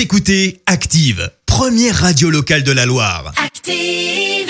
Vous écoutez Active, première radio locale de la Loire. Active.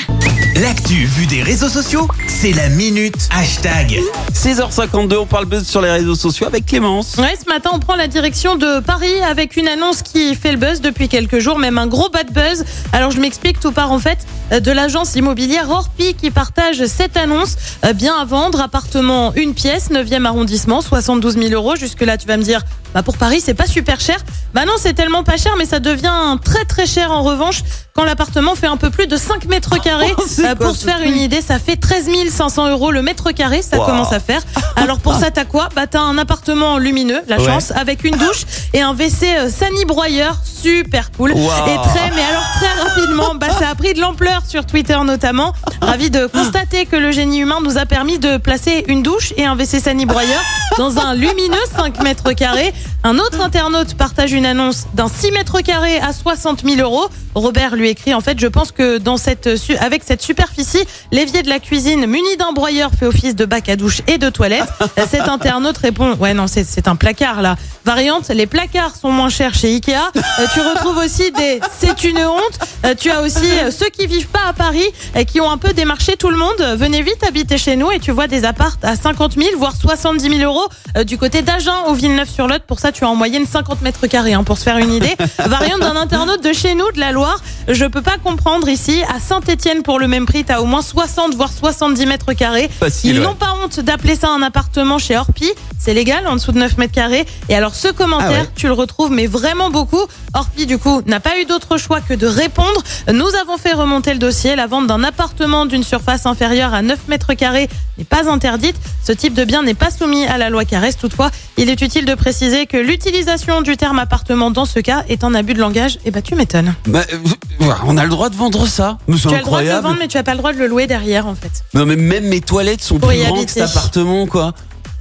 L'actu vue des réseaux sociaux, c'est la minute hashtag. 6h52, on parle buzz sur les réseaux sociaux avec Clémence. Ouais, ce matin, on prend la direction de Paris avec une annonce qui fait le buzz depuis quelques jours, même un gros bad buzz. Alors, je m'explique, tout part en fait de l'agence immobilière Orpi qui partage cette annonce. Euh, Bien à vendre, appartement une pièce, 9e arrondissement, 72 000 euros. Jusque-là, tu vas me dire, bah pour Paris, c'est pas super cher. Bah non, c'est tellement pas cher, mais ça devient très très cher en revanche quand l'appartement fait un peu plus de 5 mètres carrés. Oh, Euh, pour se faire une idée, ça fait 13 500 euros le mètre carré, ça Wow. commence à faire. Alors pour ça, t'as quoi? Bah t'as un appartement lumineux, la Ouais. chance, avec une douche et un WC euh, Sani broyeur, super cool. Wow. Et très, mais alors très rapidement, bah ça a pris de l'ampleur sur Twitter notamment. Ravi de constater que le génie humain nous a permis de placer une douche et un WC Sani broyeur dans un lumineux 5 mètres carrés. Un autre internaute partage une annonce d'un 6 mètres carrés à 60 000 euros. Robert lui écrit en fait, je pense que dans cette avec cette superficie, l'évier de la cuisine muni d'un broyeur fait office de bac à douche et de toilette. Cet internaute répond, ouais non c'est un placard là. Variante, les placards sont moins chers chez Ikea. Euh, tu retrouves aussi des, c'est une honte. Euh, tu as aussi euh, ceux qui vivent pas à Paris et qui ont un peu démarché tout le monde. Venez vite habiter chez nous et tu vois des apparts à 50 000 voire 70 000 euros euh, du côté d'Agen au Villeneuve-sur-Lot. Pour ça, tu as en moyenne 50 mètres carrés hein, pour se faire une idée. Variante d'un internaute de chez nous, de la Loire. Je peux pas comprendre ici à Saint-Étienne pour le même prix, tu as au moins 60 voire 70 mètres carrés. Facile, Ils ouais. n'ont pas honte d'appeler ça un appartement chez Orpi. C'est légal, en dessous de 9 mètres carrés. Et alors, ce commentaire, Ah ouais. tu le retrouves, mais vraiment beaucoup. Orpi, du coup, n'a pas eu d'autre choix que de répondre. Nous avons fait remonter le dossier. La vente d'un appartement d'une surface inférieure à 9 mètres carrés n'est pas interdite. Ce type de bien n'est pas soumis à la loi Caresse. Toutefois, il est utile de préciser que l'utilisation du terme appartement dans ce cas est un abus de langage. Et bah, tu m'étonnes. Bah, euh, on a le droit de vendre ça. Mais c'est Tu as le droit de le incroyable. vendre, mais tu as pas le droit de le louer derrière, en fait. Non mais même mes toilettes sont Pour plus y grandes que cet appartement quoi.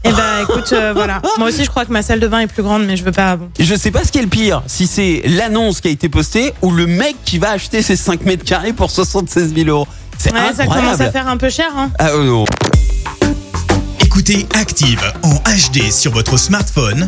Et bah, écoute, euh, voilà. Moi aussi, je crois que ma salle de bain est plus grande, mais je veux pas. Bon. Je sais pas ce qui est le pire, si c'est l'annonce qui a été postée ou le mec qui va acheter ses 5 mètres carrés pour 76 000 euros. C'est Ouais, ça incroyable. commence à faire un peu cher, hein. Ah euh, non. Écoutez Active en HD sur votre smartphone,